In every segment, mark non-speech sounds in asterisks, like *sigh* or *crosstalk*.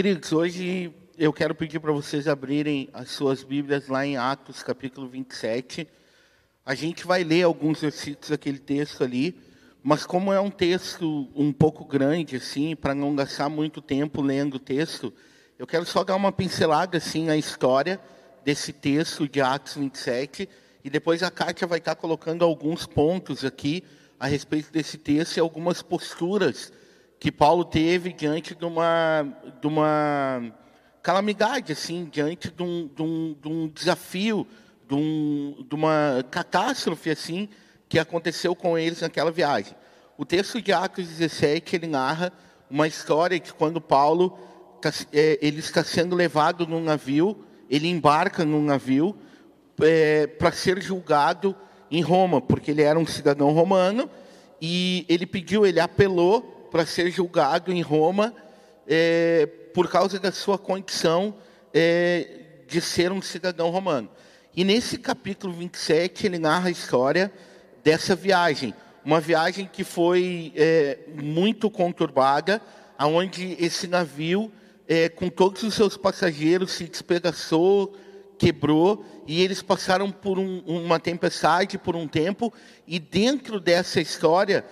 Queridos, hoje eu quero pedir para vocês abrirem as suas Bíblias lá em Atos, capítulo 27. A gente vai ler alguns versículos daquele texto ali, mas como é um texto um pouco grande, assim, para não gastar muito tempo lendo o texto, eu quero só dar uma pincelada, assim, na história desse texto de Atos 27, e depois a Kátia vai estar colocando alguns pontos aqui a respeito desse texto e algumas posturas que Paulo teve diante de uma, de uma calamidade, assim, diante de um, de um, de um desafio, de, um, de uma catástrofe, assim, que aconteceu com eles naquela viagem. O texto de Atos 17, ele narra uma história que quando Paulo tá, é, ele está sendo levado num navio, ele embarca num navio é, para ser julgado em Roma, porque ele era um cidadão romano e ele pediu, ele apelou para ser julgado em Roma é, por causa da sua condição é, de ser um cidadão romano. E nesse capítulo 27 ele narra a história dessa viagem, uma viagem que foi é, muito conturbada, aonde esse navio, é, com todos os seus passageiros, se despedaçou, quebrou e eles passaram por um, uma tempestade por um tempo e dentro dessa história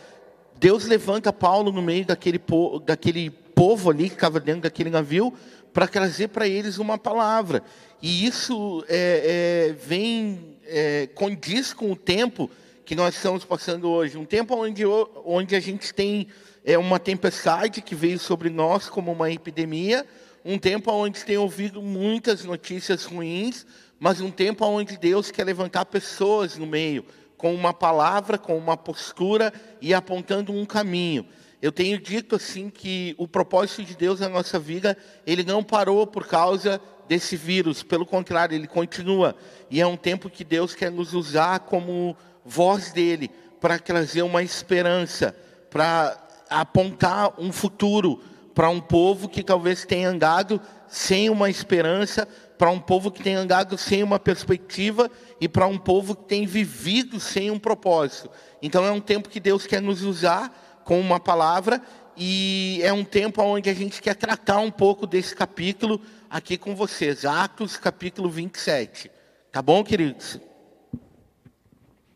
Deus levanta Paulo no meio daquele, daquele povo ali que estava dentro daquele navio para trazer para eles uma palavra. E isso é, é, vem, é, condiz com o tempo que nós estamos passando hoje. Um tempo onde, onde a gente tem é, uma tempestade que veio sobre nós como uma epidemia, um tempo onde tem ouvido muitas notícias ruins, mas um tempo onde Deus quer levantar pessoas no meio, com uma palavra, com uma postura e apontando um caminho. Eu tenho dito assim que o propósito de Deus na nossa vida, ele não parou por causa desse vírus, pelo contrário, ele continua. E é um tempo que Deus quer nos usar como voz dele para trazer uma esperança, para apontar um futuro para um povo que talvez tenha andado sem uma esperança, para um povo que tem andado sem uma perspectiva e para um povo que tem vivido sem um propósito. Então é um tempo que Deus quer nos usar com uma palavra e é um tempo onde a gente quer tratar um pouco desse capítulo aqui com vocês, Atos capítulo 27. Tá bom, queridos?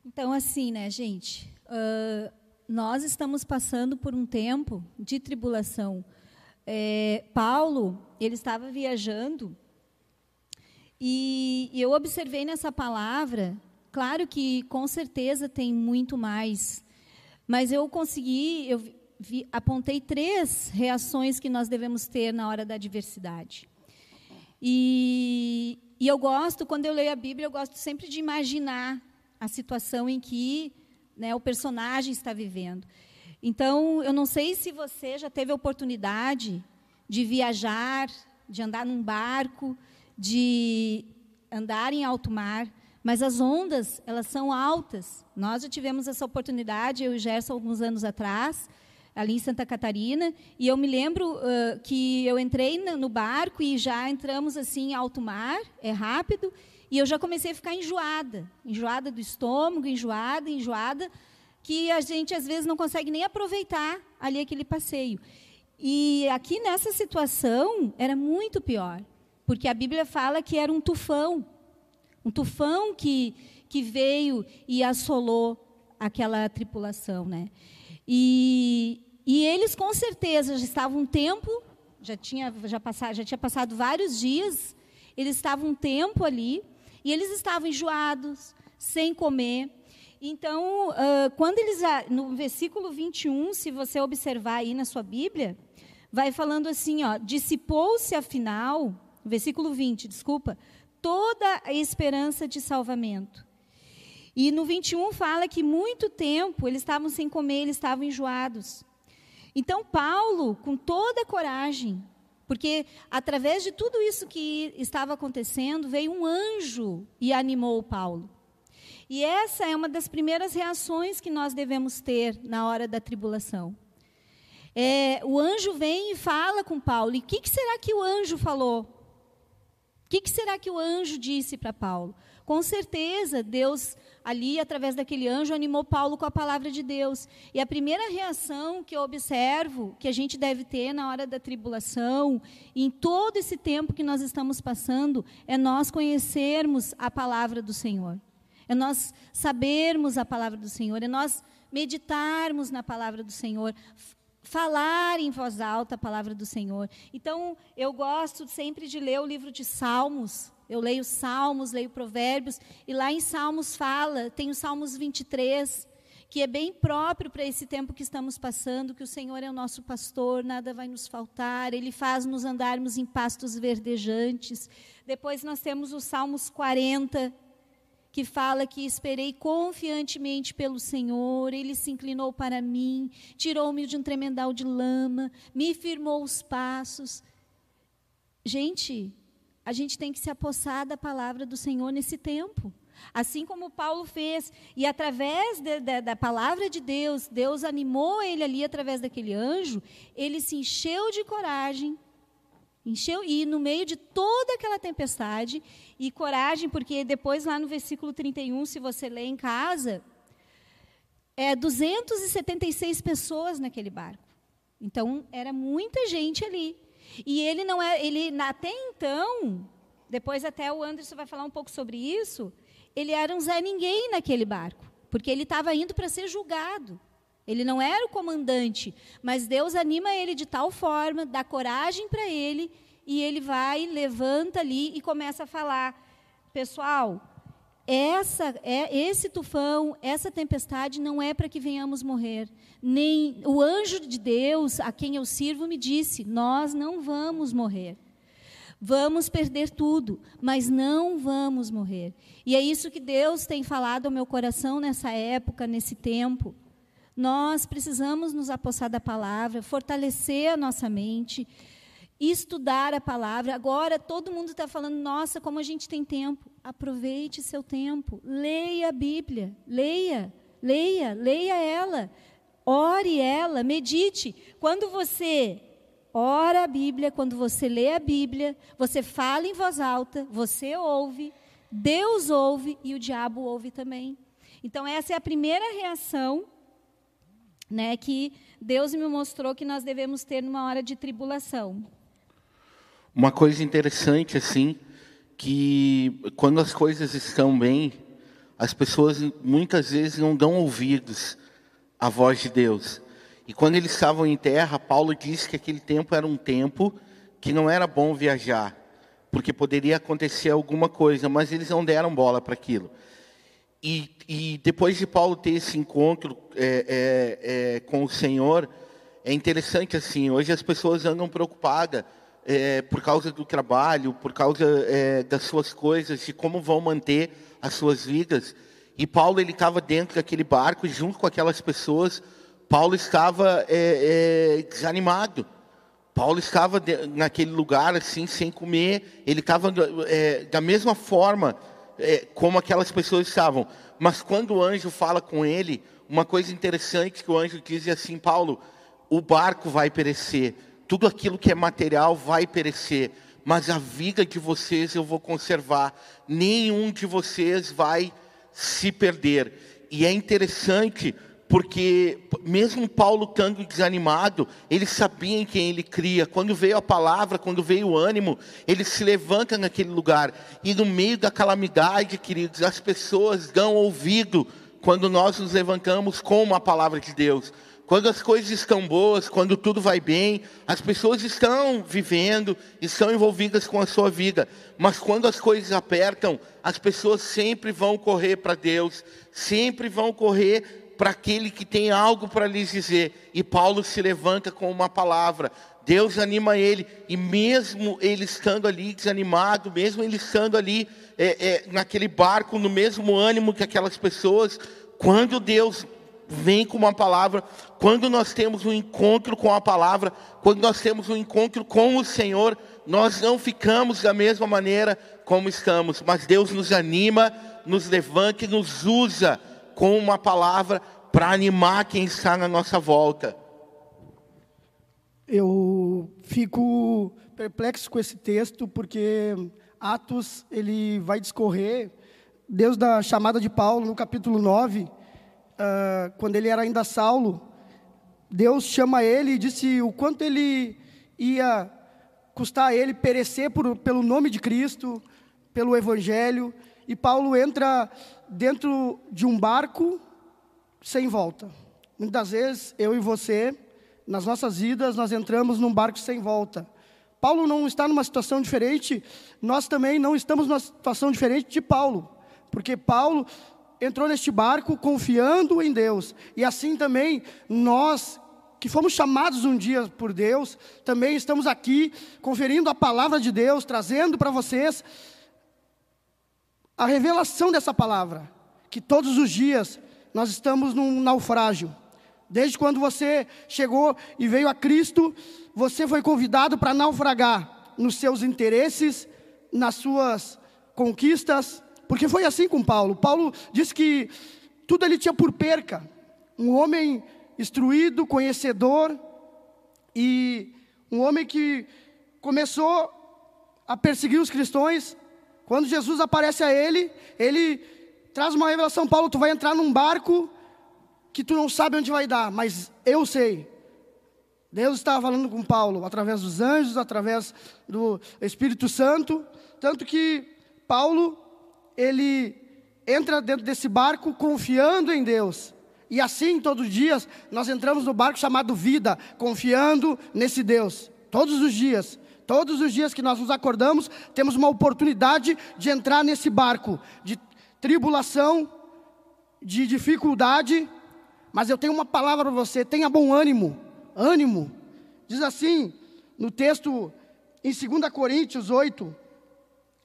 Então, assim, né, gente? Uh, nós estamos passando por um tempo de tribulação. É, Paulo, ele estava viajando e, eu observei nessa palavra, claro que com certeza tem muito mais, mas eu consegui, eu vi, apontei três reações que nós devemos ter na hora da adversidade. E, e eu gosto, quando eu leio a Bíblia, eu gosto sempre de imaginar a situação em que né, o personagem está vivendo. Então, eu não sei se você já teve a oportunidade de viajar, de andar num barco, de andar em alto mar, mas as ondas, elas são altas. Nós já tivemos essa oportunidade, eu e Gerson, alguns anos atrás, ali em Santa Catarina, e eu me lembro uh, que eu entrei no barco e já entramos assim alto mar, é rápido, e eu já comecei a ficar enjoada, enjoada do estômago, enjoada, enjoada, que a gente às vezes não consegue nem aproveitar ali aquele passeio. E aqui nessa situação era muito pior. Porque a Bíblia fala que era um tufão, um tufão que, que veio e assolou aquela tripulação, né? E, e eles com certeza já estavam um tempo, já tinha já passado, já tinha passado vários dias, eles estavam um tempo ali e eles estavam enjoados, sem comer. Então, uh, quando eles no versículo 21, se você observar aí na sua Bíblia, vai falando assim, ó, dissipou-se afinal versículo 20, desculpa, toda a esperança de salvamento. E no 21 fala que muito tempo eles estavam sem comer, eles estavam enjoados. Então Paulo, com toda a coragem, porque através de tudo isso que estava acontecendo, veio um anjo e animou Paulo. E essa é uma das primeiras reações que nós devemos ter na hora da tribulação. É, o anjo vem e fala com Paulo. E o que, que será que o anjo falou? Que, que será que o anjo disse para Paulo? Com certeza, Deus ali, através daquele anjo, animou Paulo com a palavra de Deus. E a primeira reação que eu observo que a gente deve ter na hora da tribulação, em todo esse tempo que nós estamos passando, é nós conhecermos a palavra do Senhor. É nós sabermos a palavra do Senhor, é nós meditarmos na palavra do Senhor, falar em voz alta a palavra do Senhor. Então, eu gosto sempre de ler o livro de Salmos. Eu leio Salmos, leio Provérbios, e lá em Salmos fala, tem o Salmos 23, que é bem próprio para esse tempo que estamos passando, que o Senhor é o nosso pastor, nada vai nos faltar, ele faz nos andarmos em pastos verdejantes. Depois nós temos o Salmos 40, que fala que esperei confiantemente pelo Senhor, ele se inclinou para mim, tirou-me de um tremendal de lama, me firmou os passos. Gente, a gente tem que se apossar da palavra do Senhor nesse tempo. Assim como Paulo fez, e através de, de, da palavra de Deus, Deus animou ele ali através daquele anjo, ele se encheu de coragem Encheu, e no meio de toda aquela tempestade, e coragem, porque depois lá no versículo 31, se você ler em casa, é 276 pessoas naquele barco. Então, era muita gente ali. E ele não é, ele até então, depois até o Anderson vai falar um pouco sobre isso, ele era um Zé Ninguém naquele barco, porque ele estava indo para ser julgado. Ele não era o comandante, mas Deus anima ele de tal forma, dá coragem para ele, e ele vai, levanta ali e começa a falar: pessoal, essa é esse tufão, essa tempestade não é para que venhamos morrer. Nem o anjo de Deus, a quem eu sirvo, me disse: nós não vamos morrer. Vamos perder tudo, mas não vamos morrer. E é isso que Deus tem falado ao meu coração nessa época, nesse tempo. Nós precisamos nos apossar da palavra, fortalecer a nossa mente, estudar a palavra. Agora todo mundo está falando, nossa, como a gente tem tempo. Aproveite seu tempo, leia a Bíblia, leia, leia, leia ela, ore ela, medite. Quando você ora a Bíblia, quando você lê a Bíblia, você fala em voz alta, você ouve, Deus ouve e o diabo ouve também. Então, essa é a primeira reação né, que Deus me mostrou que nós devemos ter numa hora de tribulação. Uma coisa interessante assim, que quando as coisas estão bem, as pessoas muitas vezes não dão ouvidos à voz de Deus. E quando eles estavam em terra, Paulo disse que aquele tempo era um tempo que não era bom viajar, porque poderia acontecer alguma coisa, mas eles não deram bola para aquilo. E, e, depois de Paulo ter esse encontro é, é, é, com o Senhor, é interessante assim. Hoje as pessoas andam preocupadas é, por causa do trabalho, por causa é, das suas coisas, de como vão manter as suas vidas. E Paulo ele estava dentro daquele barco junto com aquelas pessoas. Paulo estava é, desanimado. Paulo estava de, naquele lugar assim sem comer. Ele estava da mesma forma é, como aquelas pessoas estavam. Mas quando o anjo fala com ele, uma coisa interessante que o anjo diz é assim, Paulo, o barco vai perecer, tudo aquilo que é material vai perecer, mas a vida de vocês eu vou conservar, nenhum de vocês vai se perder. E é interessante porque mesmo Paulo estando desanimado, ele sabia em quem ele cria. Quando veio a palavra, quando veio o ânimo, ele se levanta naquele lugar. E no meio da calamidade, queridos, as pessoas dão ouvido quando nós nos levantamos com a palavra de Deus. Quando as coisas estão boas, quando tudo vai bem, as pessoas estão vivendo, estão envolvidas com a sua vida. Mas quando as coisas apertam, as pessoas sempre vão correr para Deus, sempre vão correr para aquele que tem algo para lhes dizer. E Paulo se levanta com uma palavra. Deus anima ele, e mesmo ele estando ali desanimado, mesmo ele estando ali é, é, naquele barco, no mesmo ânimo que aquelas pessoas, quando Deus vem com uma palavra, quando nós temos um encontro com a palavra, quando nós temos um encontro com o Senhor, nós não ficamos da mesma maneira como estamos, mas Deus nos anima, nos levanta e nos usa com uma palavra para animar quem está na nossa volta. Eu fico perplexo com esse texto porque Atos, ele vai discorrer, Deus da chamada de Paulo, no capítulo 9, uh, ah, quando ele era ainda Saulo, Deus chama ele e disse o quanto ele ia custar a ele perecer por, pelo nome de Cristo, pelo Evangelho, e Paulo entra dentro de um barco sem volta. Muitas vezes, eu e você, nas nossas vidas, nós entramos num barco sem volta. Paulo não está numa situação diferente, nós também não estamos numa situação diferente de Paulo, porque Paulo entrou neste barco confiando em Deus, e assim também nós que fomos chamados um dia por Deus, também estamos aqui conferindo a palavra de Deus, trazendo para vocês a revelação dessa palavra, que todos os dias nós estamos num naufrágio. Desde quando você chegou e veio a Cristo, você foi convidado para naufragar nos seus interesses, nas suas conquistas, porque foi assim com Paulo. Paulo disse que tudo ele tinha por perca. Um homem instruído, conhecedor e um homem que começou a perseguir os cristãos. Quando Jesus aparece a ele, ele traz uma revelação: Paulo, tu vai entrar num barco que tu não sabe onde vai dar, mas eu sei. Deus estava falando com Paulo através dos anjos, através do Espírito Santo, tanto que Paulo ele entra dentro desse barco confiando em Deus. E assim, todos os dias, nós entramos no barco chamado vida, confiando nesse Deus. Todos os dias, todos os dias que nós nos acordamos, temos uma oportunidade de entrar nesse barco de tribulação, de dificuldade, mas eu tenho uma palavra para você: tenha bom ânimo. Ânimo. Diz assim, no texto em 2 Coríntios 8: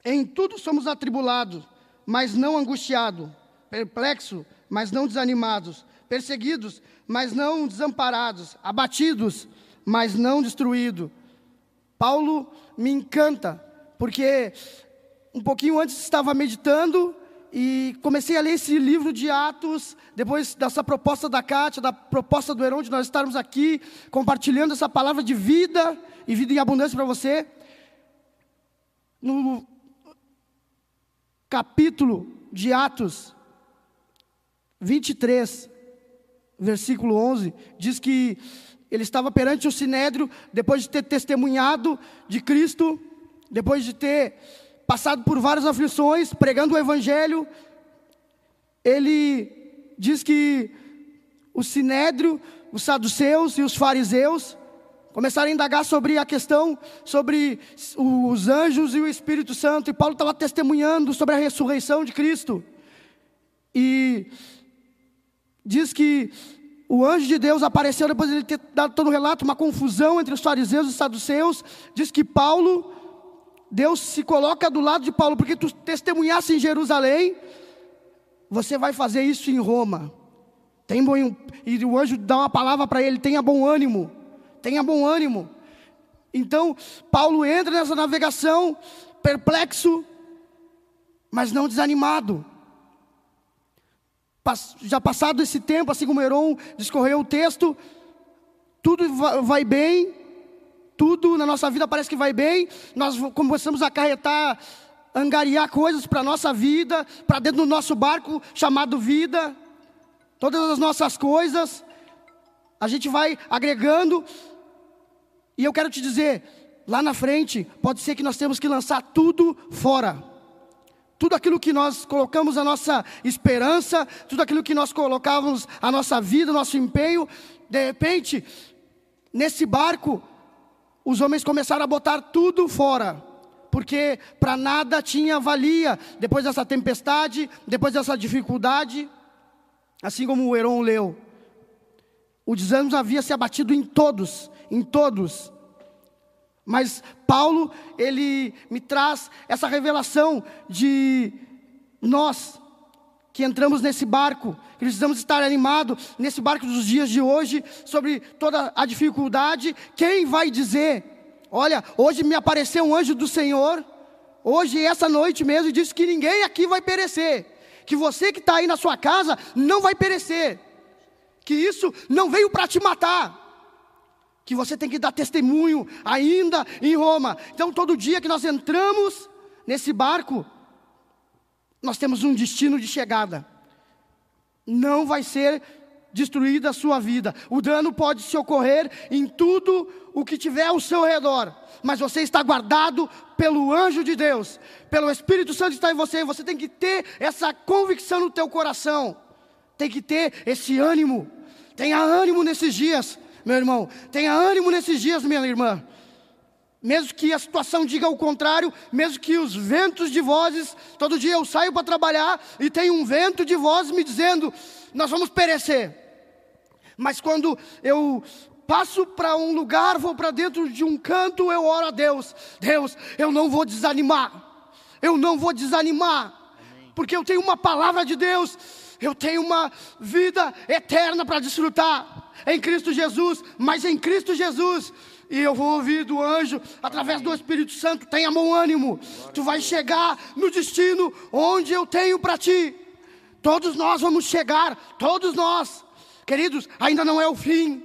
Em tudo somos atribulados, mas não angustiados, perplexos, mas não desanimados, perseguidos, mas não desamparados, abatidos, mas não destruídos. Paulo me encanta, porque um pouquinho antes estava meditando e comecei a ler esse livro de Atos, depois dessa proposta da Cátia, da proposta do Heron, de nós estarmos aqui compartilhando essa palavra de vida e vida em abundância para você. No capítulo de Atos 23, versículo 11, diz que ele estava perante o sinédrio, depois de ter testemunhado de Cristo, depois de ter passado por várias aflições, pregando o Evangelho, ele diz que o sinédrio, os saduceus e os fariseus começaram a indagar sobre a questão, sobre os anjos e o Espírito Santo, e Paulo estava testemunhando sobre a ressurreição de Cristo, e diz que o anjo de Deus apareceu depois de ele ter dado todo o relato, uma confusão entre os fariseus e os saduceus, diz que Paulo Deus se coloca do lado de Paulo, porque tu testemunhasse em Jerusalém, você vai fazer isso em Roma. Tem bom, e o anjo dá uma palavra para ele: tenha bom ânimo, tenha bom ânimo. Então, Paulo entra nessa navegação, perplexo, mas não desanimado. Já passado esse tempo, assim como Heron discorreu o texto, tudo vai bem, tudo na nossa vida parece que vai bem, nós começamos a acarretar, angariar coisas para a nossa vida, para dentro do nosso barco chamado vida, todas as nossas coisas, a gente vai agregando, e eu quero te dizer, lá na frente, pode ser que nós temos que lançar tudo fora. Tudo aquilo que nós colocamos a nossa esperança, tudo aquilo que nós colocávamos a nossa vida, nosso empenho, de repente, nesse barco, os homens começaram a botar tudo fora, porque para nada tinha valia depois dessa tempestade, depois dessa dificuldade, assim como o Heron leu. O desânimo havia se abatido em todos, em todos. Mas Paulo, ele me traz essa revelação de nós que entramos nesse barco, precisamos estar animados nesse barco dos dias de hoje, sobre toda a dificuldade. Quem vai dizer: Olha, hoje me apareceu um anjo do Senhor, hoje, essa noite mesmo, e disse que ninguém aqui vai perecer, que você que está aí na sua casa não vai perecer, que isso não veio para te matar que você tem que dar testemunho ainda em Roma. Então, todo dia que nós entramos nesse barco, nós temos um destino de chegada. Não vai ser destruída a sua vida. O dano pode se ocorrer em tudo o que tiver ao seu redor, mas você está guardado pelo anjo de Deus, pelo Espírito Santo que está em você. Você tem que ter essa convicção no teu coração, tem que ter esse ânimo. Tenha ânimo nesses dias, meu irmão. Tenha ânimo nesses dias, minha irmã. Mesmo que a situação diga o contrário, mesmo que os ventos de vozes, todo dia eu saio para trabalhar e tem um vento de vozes me dizendo: nós vamos perecer. Mas quando eu passo para um lugar, vou para dentro de um canto, eu oro a Deus: Deus, eu não vou desanimar, eu não vou desanimar, porque eu tenho uma palavra de Deus, eu tenho uma vida eterna para desfrutar em Cristo Jesus, mas em Cristo Jesus. E eu vou ouvir do anjo, através do Espírito Santo, tenha bom ânimo. Tu vais chegar no destino onde eu tenho para ti. Todos nós vamos chegar, todos nós. Queridos, ainda não é o fim.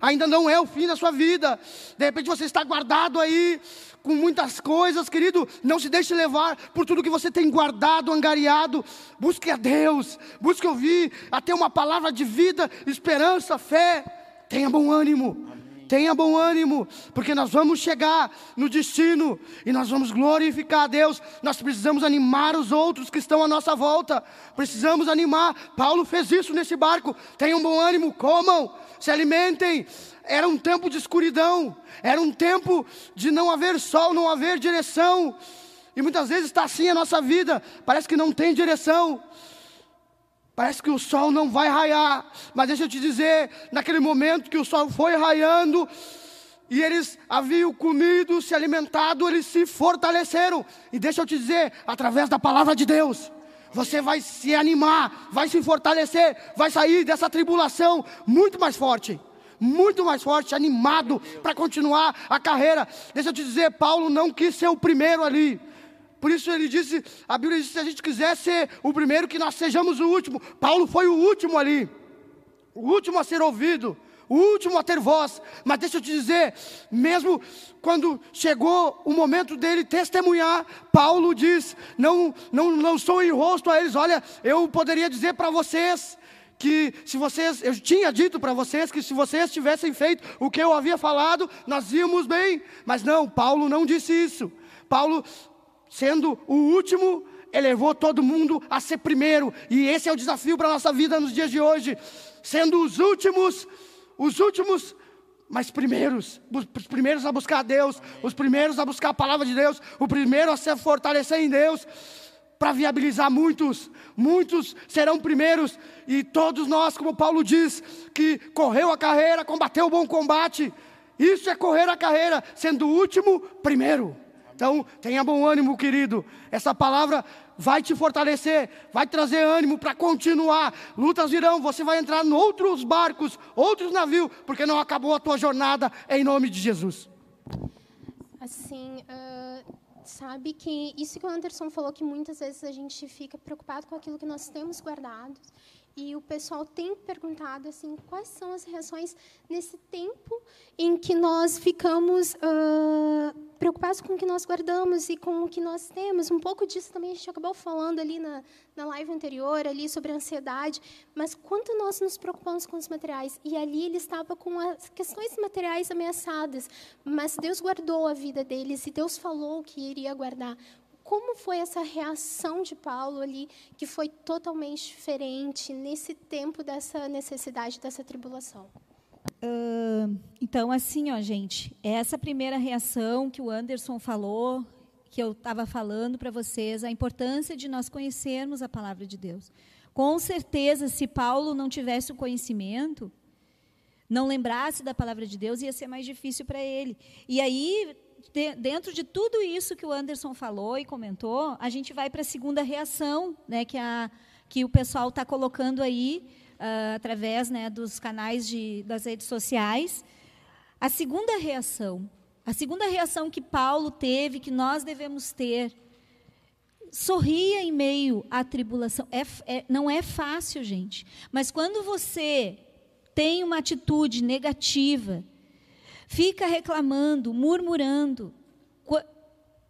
Ainda não é o fim da sua vida. De repente você está guardado aí com muitas coisas, querido. Não se deixe levar por tudo que você tem guardado, angariado. Busque a Deus. Busque ouvir até uma palavra de vida, esperança, fé. Tenha bom ânimo. Tenha bom ânimo, porque nós vamos chegar no destino e nós vamos glorificar a Deus. Nós precisamos animar os outros que estão à nossa volta. Precisamos animar. Paulo fez isso nesse barco. Tenham bom ânimo, comam, se alimentem. Era um tempo de escuridão, era um tempo de não haver sol, não haver direção. E muitas vezes está assim a nossa vida, parece que não tem direção. Parece que o sol não vai raiar, mas deixa eu te dizer, naquele momento que o sol foi raiando, e eles haviam comido, se alimentado, eles se fortaleceram. E deixa eu te dizer, através da palavra de Deus, você vai se animar, vai se fortalecer, vai sair dessa tribulação muito mais forte. Muito mais forte, animado para continuar a carreira. Deixa eu te dizer, Paulo não quis ser o primeiro ali. Por isso ele disse, a Bíblia diz se a gente quiser ser o primeiro, que nós sejamos o último. Paulo foi o último ali, o último a ser ouvido, o último a ter voz. Mas deixa eu te dizer, mesmo quando chegou o momento dele testemunhar, Paulo diz: não, não lançou em rosto a eles, olha, eu poderia dizer para vocês que se vocês, eu tinha dito para vocês que se vocês tivessem feito o que eu havia falado, nós íamos bem. Mas não, Paulo não disse isso. Paulo sendo o último, elevou todo mundo a ser primeiro. E esse é o desafio para a nossa vida nos dias de hoje. Sendo os últimos, os últimos, mas primeiros. Os primeiros a buscar a Deus, os primeiros a buscar a palavra de Deus, o primeiro a se fortalecer em Deus. Para viabilizar muitos, muitos serão primeiros, e todos nós, como Paulo diz, que correu a carreira, combateu o bom combate, isso é correr a carreira, sendo o último, primeiro. Então, tenha bom ânimo, querido. Essa palavra vai te fortalecer, vai trazer ânimo para continuar. Lutas virão, você vai entrar em outros barcos, outros navios, porque não acabou a tua jornada, em nome de Jesus. Assim, uh, sabe que isso que o Anderson falou, que muitas vezes a gente fica preocupado com aquilo que nós temos guardado e o pessoal tem perguntado assim quais são as reações nesse tempo em que nós ficamos uh, preocupados com o que nós guardamos e com o que nós temos. Um pouco disso também a gente acabou falando ali na, na live anterior ali sobre a ansiedade. Mas quanto nós nos preocupamos com os materiais? E ali ele estava com as questões materiais ameaçadas. Mas Deus guardou a vida deles e Deus falou que iria guardar. Como foi essa reação de Paulo ali, que foi totalmente diferente nesse tempo dessa necessidade, dessa tribulação? Uh, então, assim, ó, gente, essa primeira reação que o Anderson falou, que eu estava falando para vocês, a importância de nós conhecermos a palavra de Deus. Com certeza, se Paulo não tivesse o conhecimento, não lembrasse da palavra de Deus, ia ser mais difícil para ele. E aí, de, dentro de tudo isso que o Anderson falou e comentou, a gente vai para a segunda reação, né, que, a, que o pessoal está colocando aí, uh, através né, dos canais de, das redes sociais. A segunda reação, a segunda reação que Paulo teve, que nós devemos ter, sorria em meio à tribulação. É, é, não é fácil, gente. Mas quando você tem uma atitude negativa, fica reclamando, murmurando.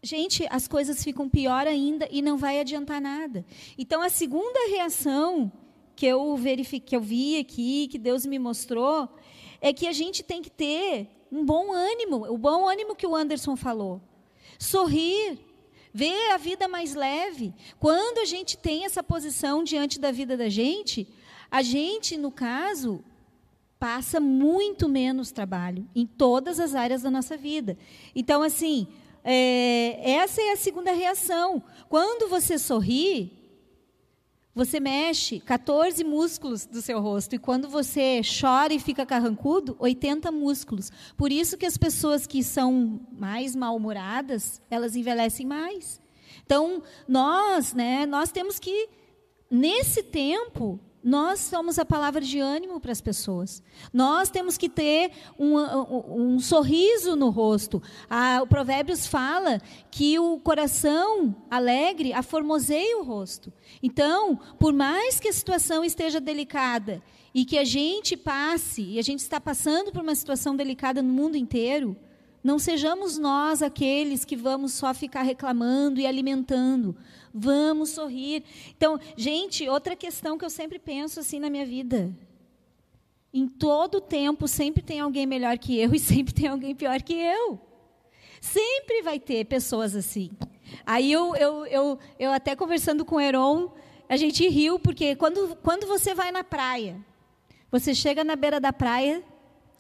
gente, as coisas ficam pior ainda e não vai adiantar nada. Então, a segunda reação que eu verifiquei, que eu vi aqui, que Deus me mostrou, é que a gente tem que ter um bom ânimo, o bom ânimo que o Anderson falou. Sorrir, ver a vida mais leve. Quando a gente tem essa posição diante da vida da gente, a gente, no caso, passa muito menos trabalho em todas as áreas da nossa vida. Então, assim, é, essa é a segunda reação. Quando você sorri, você mexe 14 músculos do seu rosto. E quando você chora e fica carrancudo, 80 músculos. Por isso que as pessoas que são mais mal-humoradas, elas envelhecem mais. Então, nós, né, nós temos que, nesse tempo, nós somos a palavra de ânimo para as pessoas. Nós temos que ter um, um, um sorriso no rosto. A, o Provérbios fala que o coração alegre aformoseia o rosto. Então, por mais que a situação esteja delicada e que a gente passe, e a gente está passando por uma situação delicada no mundo inteiro, não sejamos nós aqueles que vamos só ficar reclamando e alimentando. Vamos sorrir. Então, gente, outra questão que eu sempre penso assim na minha vida. Em todo tempo, sempre tem alguém melhor que eu *laughs* e sempre tem alguém pior que eu. Sempre vai ter pessoas assim. Aí eu, eu, eu, eu até conversando com o Heron, a gente riu, porque quando, quando você vai na praia, você chega na beira da praia,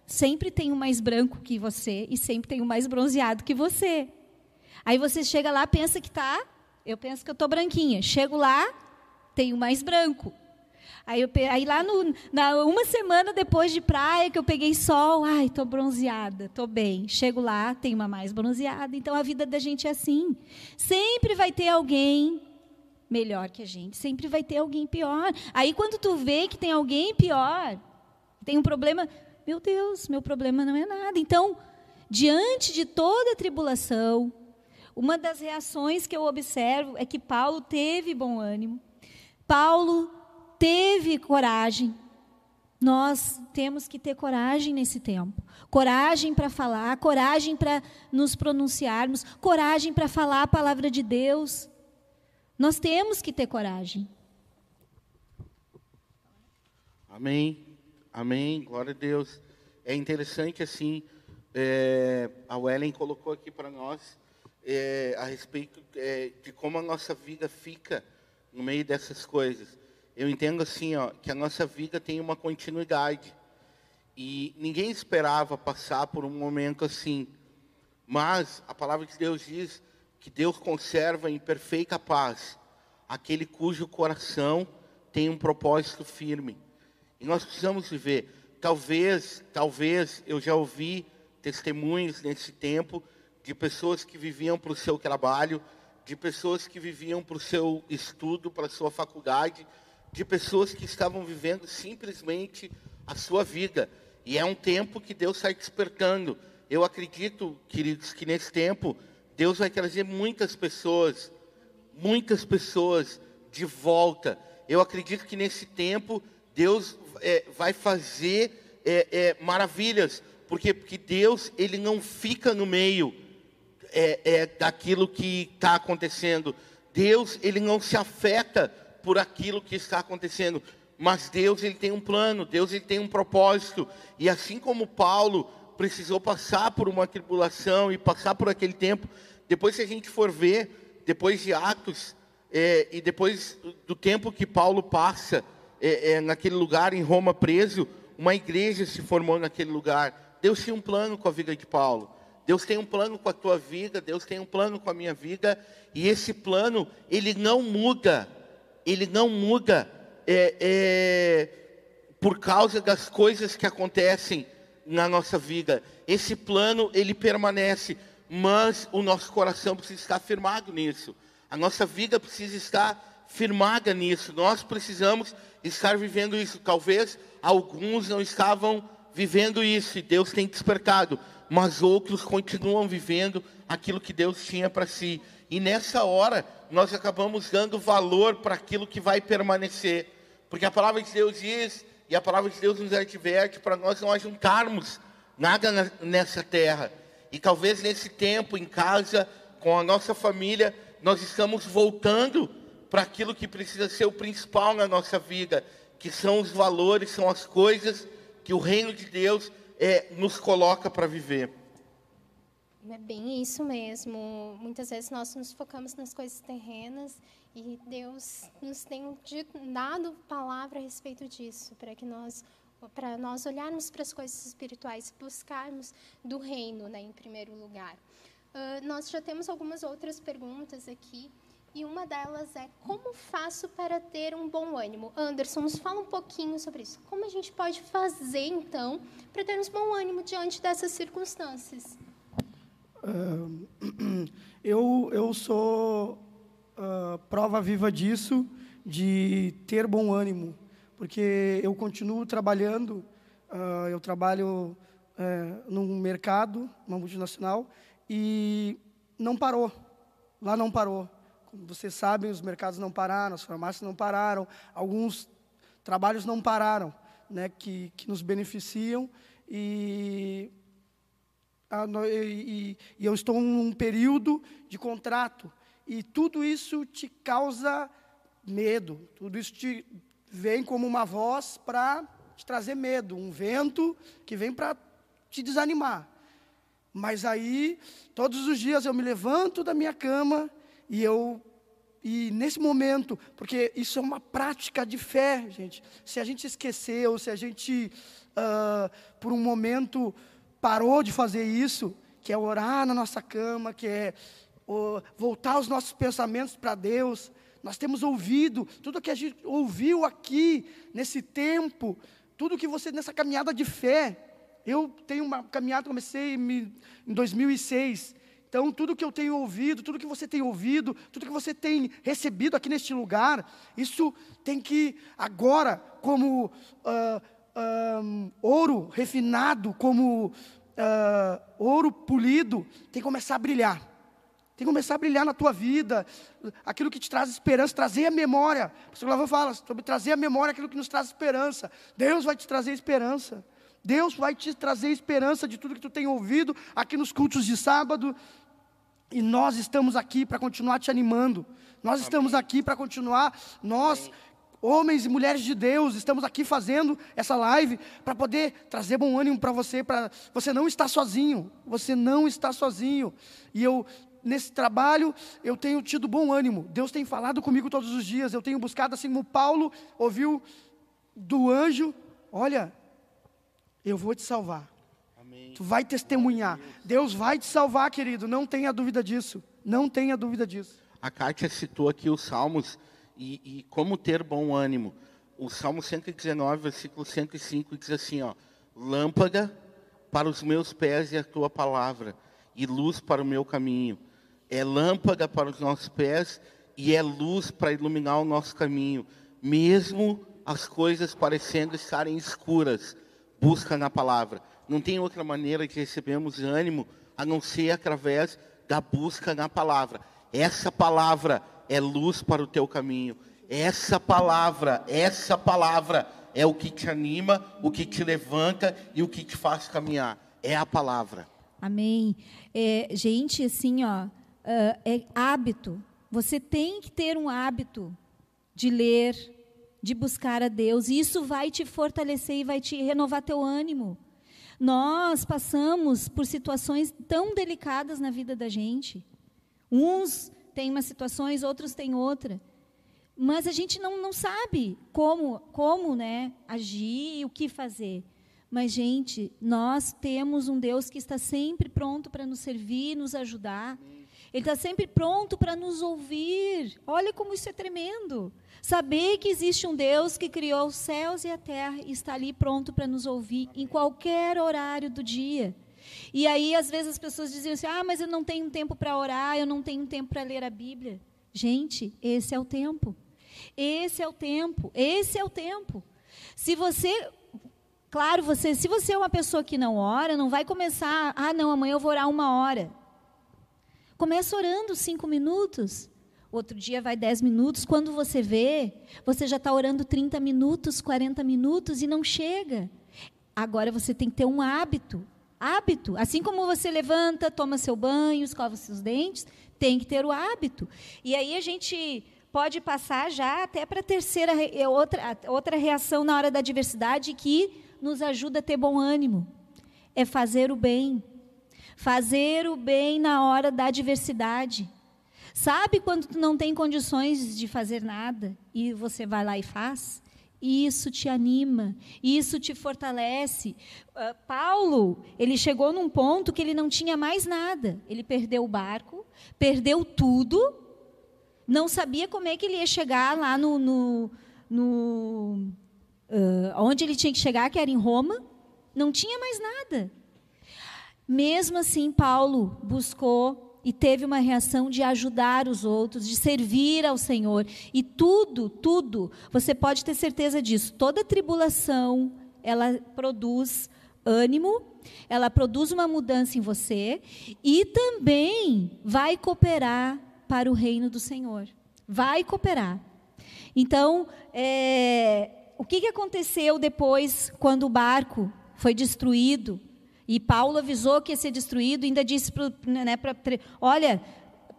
sempre tem um mais branco que você e sempre tem um mais bronzeado que você. Aí você chega lá, pensa que está eu penso que eu estou branquinha. Chego lá, tenho mais branco. Aí, eu, aí lá no, na, uma semana depois de praia que eu peguei sol, ai, estou bronzeada, estou bem. Chego lá, tenho uma mais bronzeada. Então a vida da gente é assim. Sempre vai ter alguém melhor que a gente, sempre vai ter alguém pior. Aí quando tu vê que tem alguém pior, tem um problema, meu Deus, meu problema não é nada. Então, diante de toda a tribulação, uma das reações que eu observo é que Paulo teve bom ânimo, Paulo teve coragem. Nós temos que ter coragem nesse tempo. Coragem para falar, coragem para nos pronunciarmos, coragem para falar a palavra de Deus. Nós temos que ter coragem. Amém. Amém. Glória a Deus. É interessante assim, é, a Wellen colocou aqui para nós é, a respeito é, de como a nossa vida fica no meio dessas coisas. Eu entendo assim, ó, que a nossa vida tem uma continuidade. E ninguém esperava passar por um momento assim. Mas a palavra de Deus diz que Deus conserva em perfeita paz aquele cujo coração tem um propósito firme. E nós precisamos viver. Talvez, talvez eu já ouvi testemunhos nesse tempo de pessoas que viviam para o seu trabalho, de pessoas que viviam para o seu estudo, para a sua faculdade, de pessoas que estavam vivendo simplesmente a sua vida. E é um tempo que Deus está despertando. Eu acredito, queridos, que nesse tempo Deus vai trazer muitas pessoas, muitas pessoas de volta. Eu acredito que nesse tempo Deus é, vai fazer é, é, maravilhas, porque, porque Deus ele não fica no meio é, é, daquilo que está acontecendo. Deus, ele não se afeta por aquilo que está acontecendo, mas Deus, ele tem um plano, Deus, ele tem um propósito. E assim como Paulo precisou passar por uma tribulação e passar por aquele tempo, depois se a gente for ver, depois de Atos, é, e depois do tempo que Paulo passa é, é, naquele lugar em Roma preso, uma igreja se formou naquele lugar. Deus tinha um plano com a vida de Paulo. Deus tem um plano com a tua vida, Deus tem um plano com a minha vida, e esse plano, ele não muda, ele não muda é, é, por causa das coisas que acontecem na nossa vida. Esse plano, ele permanece, mas o nosso coração precisa estar firmado nisso. A nossa vida precisa estar firmada nisso. Nós precisamos estar vivendo isso. Talvez alguns não estavam vivendo isso, e Deus tem despertado mas outros continuam vivendo aquilo que Deus tinha para si. E nessa hora, nós acabamos dando valor para aquilo que vai permanecer. Porque a palavra de Deus diz, e a palavra de Deus nos adverte para nós não ajuntarmos nada nessa terra. E talvez nesse tempo, em casa, com a nossa família, nós estamos voltando para aquilo que precisa ser o principal na nossa vida, que são os valores, são as coisas que o reino de Deus é, nos coloca para viver. É bem isso mesmo. Muitas vezes nós nos focamos nas coisas terrenas e Deus nos tem dado palavra a respeito disso, para que nós para nós olharmos para as coisas espirituais, buscarmos do reino, né, em primeiro lugar. Uh, nós já temos algumas outras perguntas aqui. E uma delas é como faço para ter um bom ânimo? Anderson, nos fala um pouquinho sobre isso. Como a gente pode fazer, então, para termos bom ânimo diante dessas circunstâncias? Uh, *clears throat* eu, eu sou uh, prova viva disso, de ter bom ânimo, porque eu continuo trabalhando, uh, eu trabalho uh, num mercado, uma multinacional, e não parou, lá não parou. Vocês sabem, os mercados não pararam, as farmácias não pararam, alguns trabalhos não pararam, né, que, que nos beneficiam, e, e, e eu estou num período de contrato, e tudo isso te causa medo, tudo isso te vem como uma voz para te trazer medo, um vento que vem para te desanimar. Mas aí, todos os dias eu me levanto da minha cama e eu e nesse momento, porque isso é uma prática de fé, gente. Se a gente esqueceu, se a gente, uh, por um momento, parou de fazer isso, que é orar na nossa cama, que é voltar os nossos pensamentos para Deus. Nós temos ouvido tudo que a gente ouviu aqui nesse tempo, tudo que você nessa caminhada de fé. Eu tenho uma caminhada, comecei em 2006. Então, tudo que eu tenho ouvido, tudo que você tem ouvido, tudo que você tem recebido aqui neste lugar, isso tem que, agora, como uh, ouro refinado, como uh, ouro polido, tem que começar a brilhar. Tem que começar a brilhar na tua vida, aquilo que te traz esperança, trazer a memória. O pastor Glavão fala sobre trazer a memória aquilo que nos traz esperança. Deus vai te trazer esperança. Deus vai te trazer esperança de tudo que tu tem ouvido aqui nos cultos de sábado. E nós estamos aqui para continuar te animando. Nós Amém. estamos aqui para continuar, nós, Amém. homens e mulheres de Deus, estamos aqui fazendo essa live para poder trazer bom ânimo para você, para você não estar sozinho. Você não está sozinho. E eu nesse trabalho eu tenho tido bom ânimo. Deus tem falado comigo todos os dias. Eu tenho buscado, assim como Paulo ouviu do anjo: Olha, eu vou te salvar. Tu vai testemunhar. Deus vai te salvar, querido. Não tenha dúvida disso. Não tenha dúvida disso. A Kátia citou aqui os Salmos e, e como ter bom ânimo. O Salmo 119, versículo 105 diz assim: ó, Lâmpada para os meus pés e a tua palavra, e luz para o meu caminho é lâmpada para os nossos pés e é luz para iluminar o nosso caminho, mesmo as coisas parecendo estarem escuras. Busca na palavra. Não tem outra maneira de recebermos ânimo a não ser através da busca na palavra. Essa palavra é luz para o teu caminho. Essa palavra, essa palavra é o que te anima, o que te levanta e o que te faz caminhar. É a palavra. Amém. É, gente, assim, ó, uh, é hábito. Você tem que ter um hábito de ler, de buscar a Deus. E isso vai te fortalecer e vai te renovar teu ânimo. Nós passamos por situações tão delicadas na vida da gente. Uns têm umas situações, outros têm outra. Mas a gente não, não sabe como, como né, agir, o que fazer. Mas, gente, nós temos um Deus que está sempre pronto para nos servir, nos ajudar. Ele está sempre pronto para nos ouvir. Olha como isso é tremendo. Saber que existe um Deus que criou os céus e a terra e está ali pronto para nos ouvir em qualquer horário do dia. E aí, às vezes, as pessoas dizem assim: ah, mas eu não tenho tempo para orar, eu não tenho tempo para ler a Bíblia. Gente, esse é o tempo. Esse é o tempo. Esse é o tempo. Se você Claro, você, se você é uma pessoa que não ora, não vai começar, ah, não, amanhã eu vou orar uma hora. Começa orando cinco minutos. Outro dia vai dez minutos. Quando você vê, você já está orando 30 minutos, 40 minutos e não chega. Agora você tem que ter um hábito. Hábito. Assim como você levanta, toma seu banho, escova seus dentes, tem que ter o hábito. E aí a gente pode passar já até para a terceira, é outra, outra reação na hora da adversidade que nos ajuda a ter bom ânimo. É fazer o bem. Fazer o bem na hora da adversidade. Sabe quando tu não tem condições de fazer nada e você vai lá e faz? Isso te anima, isso te fortalece. Uh, Paulo, ele chegou num ponto que ele não tinha mais nada. Ele perdeu o barco, perdeu tudo, não sabia como é que ele ia chegar lá no, no, no uh, onde ele tinha que chegar, que era em Roma, não tinha mais nada. Mesmo assim, Paulo buscou e teve uma reação de ajudar os outros, de servir ao Senhor. E tudo, tudo, você pode ter certeza disso. Toda tribulação, ela produz ânimo, ela produz uma mudança em você e também vai cooperar para o reino do Senhor. Vai cooperar. Então, é, o que, que aconteceu depois, quando o barco foi destruído? E Paulo avisou que ia ser destruído, ainda disse para. Né, olha,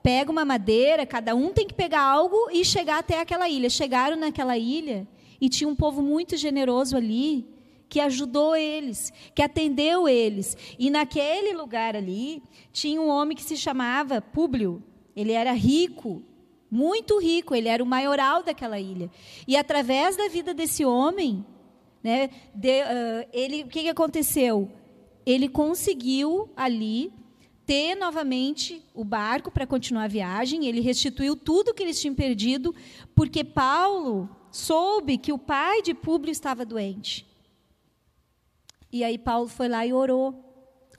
pega uma madeira, cada um tem que pegar algo e chegar até aquela ilha. Chegaram naquela ilha e tinha um povo muito generoso ali que ajudou eles, que atendeu eles. E naquele lugar ali tinha um homem que se chamava Públio. Ele era rico, muito rico, ele era o maioral daquela ilha. E através da vida desse homem, né, de, uh, ele, o que, que aconteceu? Ele conseguiu ali ter novamente o barco para continuar a viagem, ele restituiu tudo que eles tinham perdido, porque Paulo soube que o pai de Públio estava doente. E aí Paulo foi lá e orou.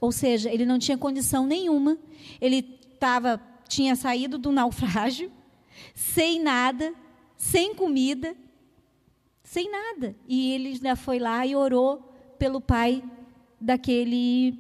Ou seja, ele não tinha condição nenhuma, ele estava tinha saído do naufrágio, sem nada, sem comida, sem nada. E ele já foi lá e orou pelo pai daquele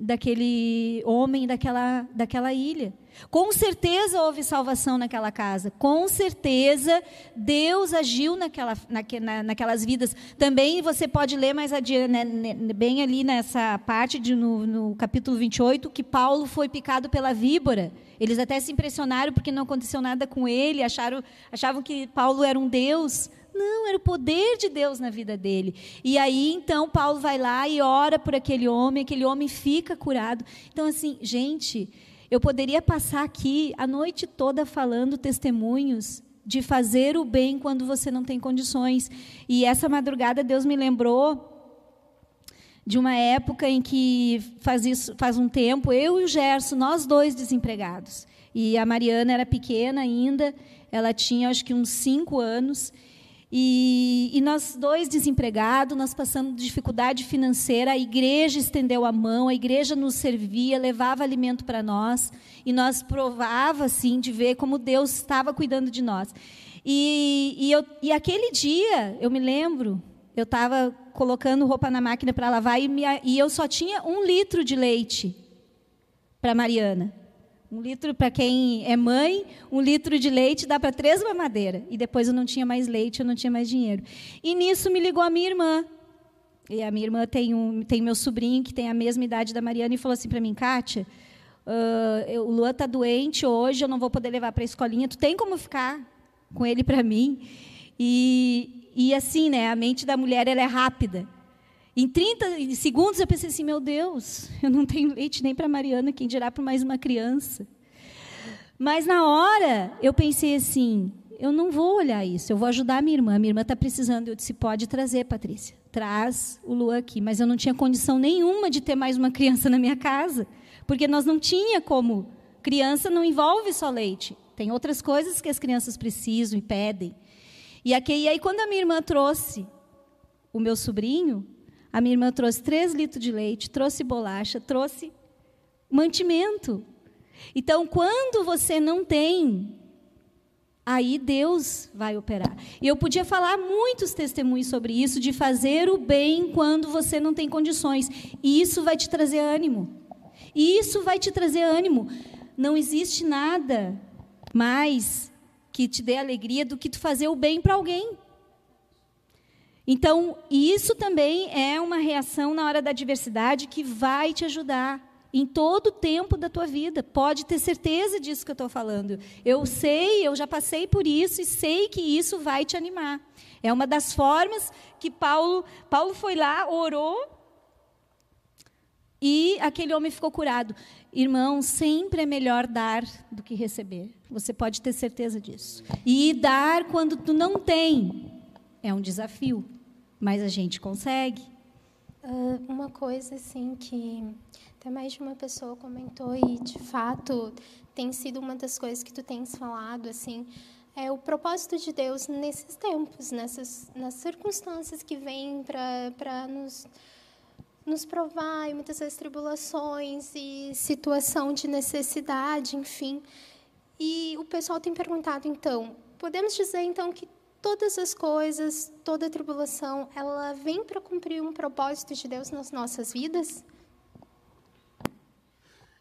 daquele homem daquela daquela ilha. Com certeza houve salvação naquela casa. Com certeza Deus agiu naquela, na, naquelas vidas. Também você pode ler mais adiante, né, né, bem ali nessa parte, de, no, no capítulo 28, que Paulo foi picado pela víbora. Eles até se impressionaram porque não aconteceu nada com ele, acharam, achavam que Paulo era um Deus. Não, era o poder de Deus na vida dele. E aí, então, Paulo vai lá e ora por aquele homem, aquele homem fica curado. Então, assim, gente, eu poderia passar aqui a noite toda falando testemunhos de fazer o bem quando você não tem condições. E essa madrugada Deus me lembrou de uma época em que faz isso faz um tempo eu e o Gerson nós dois desempregados e a Mariana era pequena ainda ela tinha acho que uns cinco anos e, e, nós dois desempregados, nós passamos dificuldade financeira, a igreja estendeu a mão, a igreja nos servia, levava alimento para nós, e nós provava assim de ver como Deus estava cuidando de nós. E, e, eu, e aquele dia, eu me lembro, eu estava colocando roupa na máquina para lavar e, me, e eu só tinha um litro de leite para Mariana. Um litro, para quem é mãe, um litro de leite dá para três mamadeiras. E depois eu não tinha mais leite, eu não tinha mais dinheiro. E nisso me ligou a minha irmã. E a minha irmã tem, um, tem meu sobrinho, que tem a mesma idade da Mariana, e falou assim para mim, Kátia, uh, o Luan está doente hoje, eu não vou poder levar para a escolinha. Tu tem como ficar com ele para mim? E, e assim, né, a mente da mulher ela é rápida. Em 30 segundos eu pensei assim: meu Deus, eu não tenho leite nem para Mariana, quem dirá para mais uma criança. Mas na hora eu pensei assim: eu não vou olhar isso, eu vou ajudar a minha irmã. A minha irmã está precisando. Eu disse: pode trazer, Patrícia, traz o Lu aqui. Mas eu não tinha condição nenhuma de ter mais uma criança na minha casa, porque nós não tinha como. Criança não envolve só leite, tem outras coisas que as crianças precisam e pedem. E, e aí, quando a minha irmã trouxe o meu sobrinho, a minha irmã trouxe três litros de leite, trouxe bolacha, trouxe mantimento. Então, quando você não tem, aí Deus vai operar. E eu podia falar muitos testemunhos sobre isso, de fazer o bem quando você não tem condições. E isso vai te trazer ânimo. E isso vai te trazer ânimo. Não existe nada mais que te dê alegria do que tu fazer o bem para alguém. Então, isso também é uma reação na hora da adversidade que vai te ajudar em todo o tempo da tua vida. Pode ter certeza disso que eu estou falando. Eu sei, eu já passei por isso e sei que isso vai te animar. É uma das formas que Paulo, Paulo foi lá, orou e aquele homem ficou curado. Irmão, sempre é melhor dar do que receber. Você pode ter certeza disso. E dar quando tu não tem é um desafio, mas a gente consegue. Uh, uma coisa assim que até mais de uma pessoa comentou e de fato tem sido uma das coisas que tu tens falado assim é o propósito de Deus nesses tempos, nessas nas circunstâncias que vêm para nos nos provar, e muitas vezes tribulações e situação de necessidade, enfim. E o pessoal tem perguntado, então, podemos dizer então que todas as coisas, toda tribulação, ela vem para cumprir um propósito de Deus nas nossas vidas?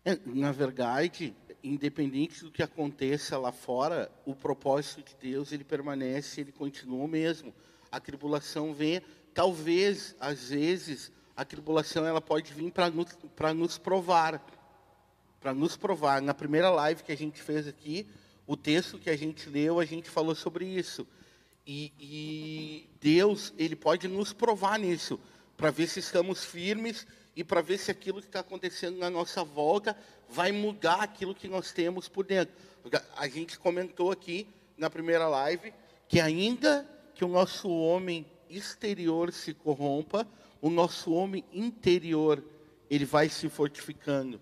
É, na verdade, independente do que aconteça lá fora, o propósito de Deus ele permanece, ele continua o mesmo. A tribulação vem, talvez, às vezes, a tribulação ela pode vir para nos, nos provar, para nos provar. Na primeira live que a gente fez aqui, o texto que a gente leu, a gente falou sobre isso. E, e Deus, ele pode nos provar nisso, para ver se estamos firmes e para ver se aquilo que está acontecendo na nossa volta vai mudar aquilo que nós temos por dentro. A gente comentou aqui na primeira live que ainda que o nosso homem exterior se corrompa, o nosso homem interior ele vai se fortificando.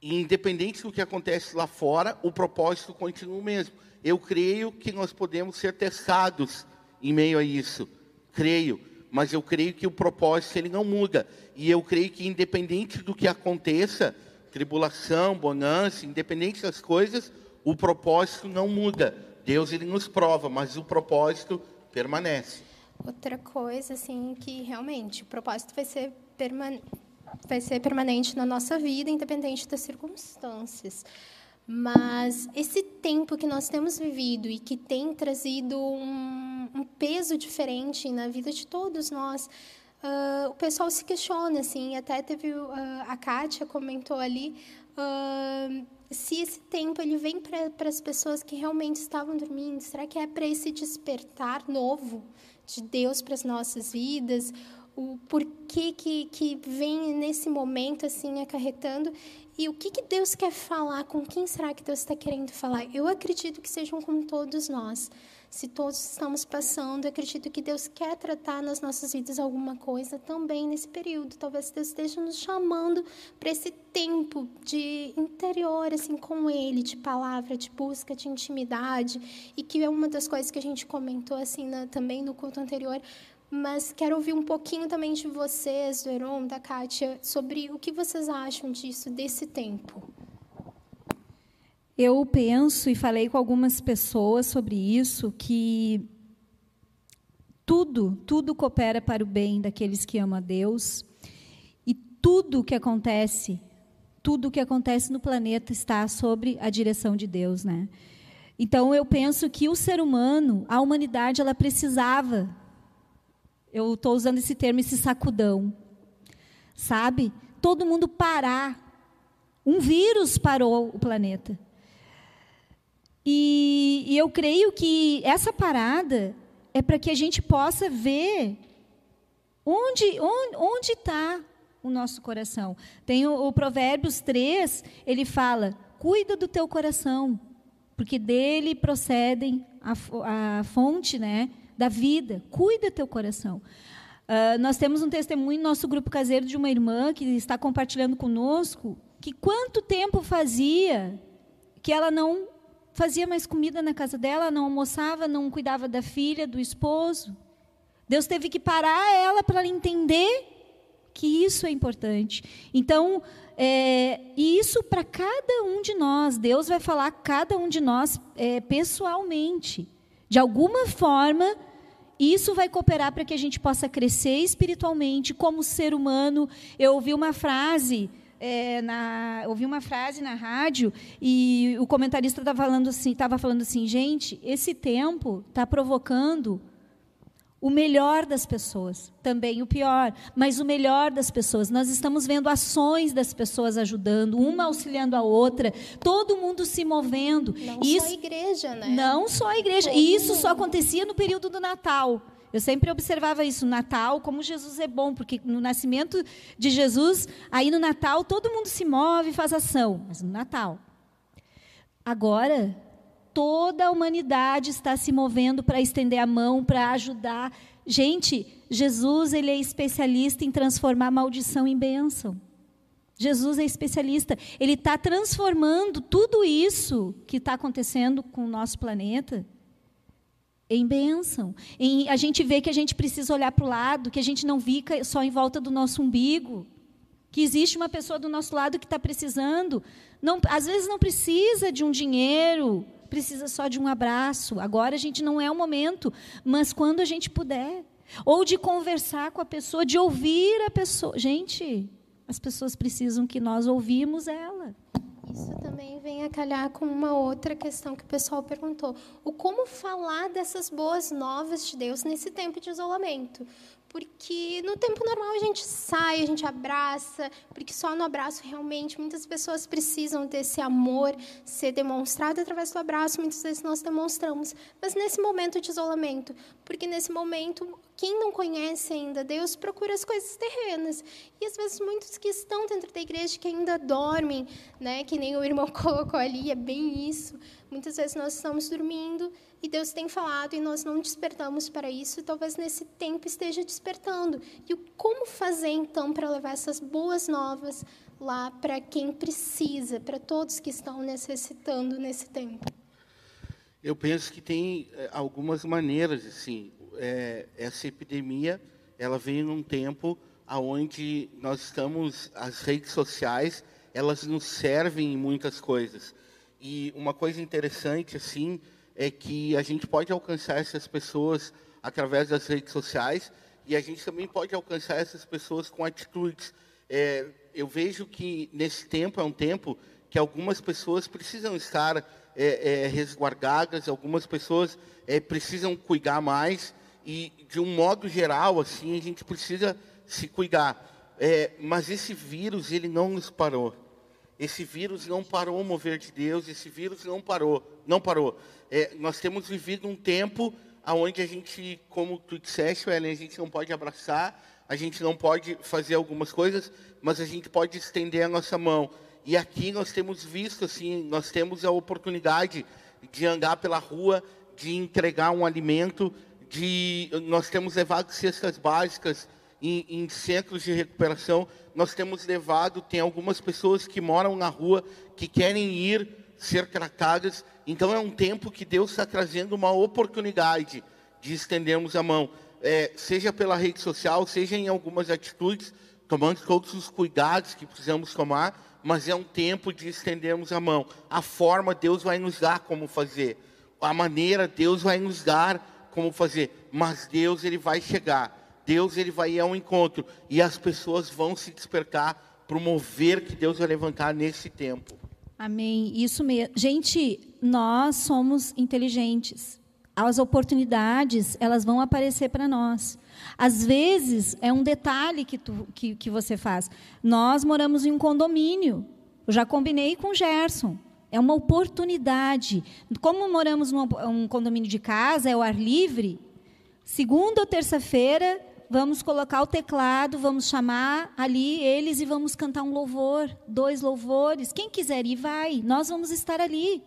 E independente do que acontece lá fora, o propósito continua o mesmo. Eu creio que nós podemos ser testados em meio a isso. Creio, mas eu creio que o propósito ele não muda. E eu creio que independente do que aconteça, tribulação, bonança, independente das coisas, o propósito não muda. Deus ele nos prova, mas o propósito permanece. Outra coisa, assim, que realmente o propósito vai ser, perman vai ser permanente na nossa vida, independente das circunstâncias. Mas esse tempo que nós temos vivido e que tem trazido um, um peso diferente na vida de todos nós, uh, o pessoal se questiona, assim, até teve uh, a Kátia comentou ali, uh, se esse tempo ele vem para as pessoas que realmente estavam dormindo, será que é para esse despertar novo de Deus para as nossas vidas, o porquê que, que vem nesse momento assim acarretando e o que, que Deus quer falar, com quem será que Deus está querendo falar? Eu acredito que sejam com todos nós. Se todos estamos passando, eu acredito que Deus quer tratar nas nossas vidas alguma coisa também nesse período. Talvez Deus esteja nos chamando para esse tempo de interior, assim, com Ele, de palavra, de busca, de intimidade. E que é uma das coisas que a gente comentou, assim, na, também no culto anterior mas quero ouvir um pouquinho também de vocês, do Heron, da Kátia, sobre o que vocês acham disso, desse tempo. Eu penso e falei com algumas pessoas sobre isso, que tudo, tudo coopera para o bem daqueles que amam a Deus, e tudo que acontece, tudo que acontece no planeta está sobre a direção de Deus, né? Então eu penso que o ser humano, a humanidade, ela precisava eu estou usando esse termo, esse sacudão. Sabe? Todo mundo parar. Um vírus parou o planeta. E, e eu creio que essa parada é para que a gente possa ver onde onde está o nosso coração. Tem o, o Provérbios 3, ele fala: cuida do teu coração, porque dele procedem a, a fonte, né? Da vida. Cuida teu coração. Uh, nós temos um testemunho no nosso grupo caseiro de uma irmã que está compartilhando conosco que quanto tempo fazia que ela não fazia mais comida na casa dela, não almoçava, não cuidava da filha, do esposo. Deus teve que parar ela para ela entender que isso é importante. Então, é, isso para cada um de nós, Deus vai falar cada um de nós é, pessoalmente. De alguma forma, isso vai cooperar para que a gente possa crescer espiritualmente como ser humano. Eu ouvi uma frase. É, na, ouvi uma frase na rádio e o comentarista estava falando assim, estava falando assim, gente, esse tempo está provocando o melhor das pessoas, também o pior, mas o melhor das pessoas. Nós estamos vendo ações das pessoas ajudando, uma auxiliando a outra, todo mundo se movendo. Não isso, só a igreja, né? Não só a igreja. E isso só acontecia no período do Natal. Eu sempre observava isso no Natal, como Jesus é bom, porque no nascimento de Jesus, aí no Natal todo mundo se move e faz ação, mas no Natal. Agora, toda a humanidade está se movendo para estender a mão, para ajudar. Gente, Jesus ele é especialista em transformar maldição em bênção. Jesus é especialista. Ele está transformando tudo isso que está acontecendo com o nosso planeta em bênção. Em, a gente vê que a gente precisa olhar para o lado, que a gente não fica só em volta do nosso umbigo, que existe uma pessoa do nosso lado que está precisando. Não, às vezes não precisa de um dinheiro, precisa só de um abraço. Agora a gente não é o momento, mas quando a gente puder. Ou de conversar com a pessoa, de ouvir a pessoa. Gente, as pessoas precisam que nós ouvimos ela. Isso também vem a calhar com uma outra questão que o pessoal perguntou. O como falar dessas boas novas de Deus nesse tempo de isolamento? Porque no tempo normal a gente sai, a gente abraça, porque só no abraço realmente muitas pessoas precisam desse amor ser demonstrado através do abraço, muitas vezes nós demonstramos, mas nesse momento de isolamento, porque nesse momento quem não conhece ainda Deus procura as coisas terrenas. E às vezes muitos que estão dentro da igreja que ainda dormem, né, que nem o irmão *laughs* colocou ali, é bem isso. Muitas vezes nós estamos dormindo e Deus tem falado e nós não despertamos para isso, e talvez nesse tempo esteja despertando. E como fazer então para levar essas boas novas lá para quem precisa, para todos que estão necessitando nesse tempo? Eu penso que tem é, algumas maneiras assim. É, essa epidemia, ela vem num tempo aonde nós estamos, as redes sociais, elas nos servem em muitas coisas. E uma coisa interessante assim é que a gente pode alcançar essas pessoas através das redes sociais e a gente também pode alcançar essas pessoas com atitudes. É, eu vejo que nesse tempo é um tempo que algumas pessoas precisam estar é, é, resguardadas, algumas pessoas é, precisam cuidar mais e de um modo geral assim a gente precisa se cuidar. É, mas esse vírus ele não nos parou. Esse vírus não parou o mover de Deus. Esse vírus não parou, não parou é, nós temos vivido um tempo onde a gente, como tu disseste, Ellen, a gente não pode abraçar, a gente não pode fazer algumas coisas, mas a gente pode estender a nossa mão. E aqui nós temos visto, assim, nós temos a oportunidade de andar pela rua, de entregar um alimento, de nós temos levado cestas básicas em, em centros de recuperação, nós temos levado, tem algumas pessoas que moram na rua, que querem ir ser tratadas então é um tempo que Deus está trazendo uma oportunidade de estendermos a mão, é, seja pela rede social, seja em algumas atitudes, tomando todos os cuidados que precisamos tomar, mas é um tempo de estendermos a mão. A forma Deus vai nos dar como fazer, a maneira Deus vai nos dar como fazer, mas Deus ele vai chegar, Deus ele vai ir ao encontro e as pessoas vão se despertar para o mover que Deus vai levantar nesse tempo. Amém. Isso mesmo. Gente, nós somos inteligentes. As oportunidades, elas vão aparecer para nós. Às vezes, é um detalhe que, tu, que, que você faz. Nós moramos em um condomínio. Eu já combinei com o Gerson. É uma oportunidade. Como moramos num um condomínio de casa, é o ar livre, segunda ou terça-feira, vamos colocar o teclado, vamos chamar ali eles e vamos cantar um louvor, dois louvores. Quem quiser ir, vai. Nós vamos estar ali.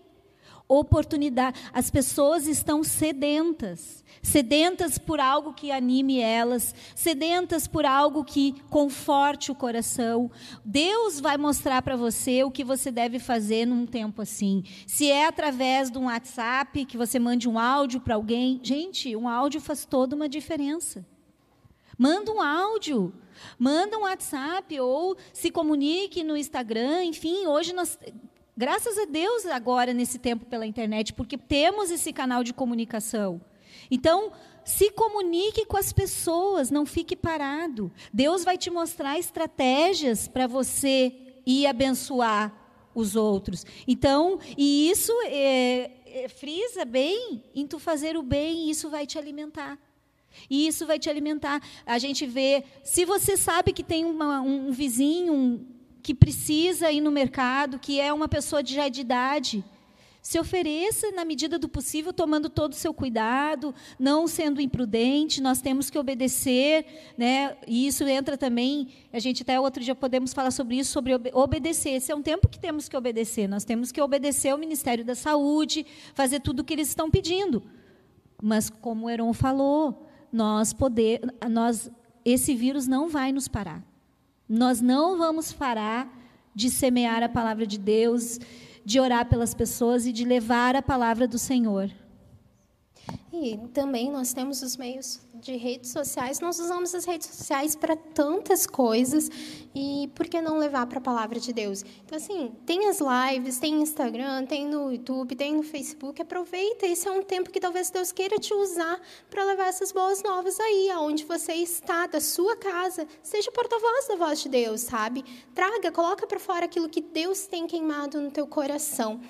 Oportunidade. As pessoas estão sedentas. Sedentas por algo que anime elas, sedentas por algo que conforte o coração. Deus vai mostrar para você o que você deve fazer num tempo assim. Se é através de um WhatsApp, que você mande um áudio para alguém. Gente, um áudio faz toda uma diferença. Manda um áudio, manda um WhatsApp ou se comunique no Instagram, enfim, hoje nós graças a Deus agora nesse tempo pela internet, porque temos esse canal de comunicação. Então, se comunique com as pessoas, não fique parado. Deus vai te mostrar estratégias para você ir abençoar os outros. Então, e isso é, é, frisa bem em tu fazer o bem, isso vai te alimentar. E isso vai te alimentar. A gente vê, se você sabe que tem uma, um vizinho um, que precisa ir no mercado, que é uma pessoa de já de idade, se ofereça na medida do possível, tomando todo o seu cuidado, não sendo imprudente, nós temos que obedecer, né? E isso entra também, a gente até outro dia podemos falar sobre isso, sobre obedecer. Esse é um tempo que temos que obedecer. Nós temos que obedecer ao Ministério da Saúde, fazer tudo o que eles estão pedindo. Mas como o Heron falou, nós poder, nós esse vírus não vai nos parar. Nós não vamos parar de semear a palavra de Deus, de orar pelas pessoas e de levar a palavra do Senhor. E também nós temos os meios de redes sociais, nós usamos as redes sociais para tantas coisas e por que não levar para a palavra de Deus? Então, assim, tem as lives, tem Instagram, tem no YouTube, tem no Facebook, aproveita, esse é um tempo que talvez Deus queira te usar para levar essas boas novas aí, aonde você está, da sua casa, seja porta-voz da voz de Deus, sabe? Traga, coloca para fora aquilo que Deus tem queimado no teu coração.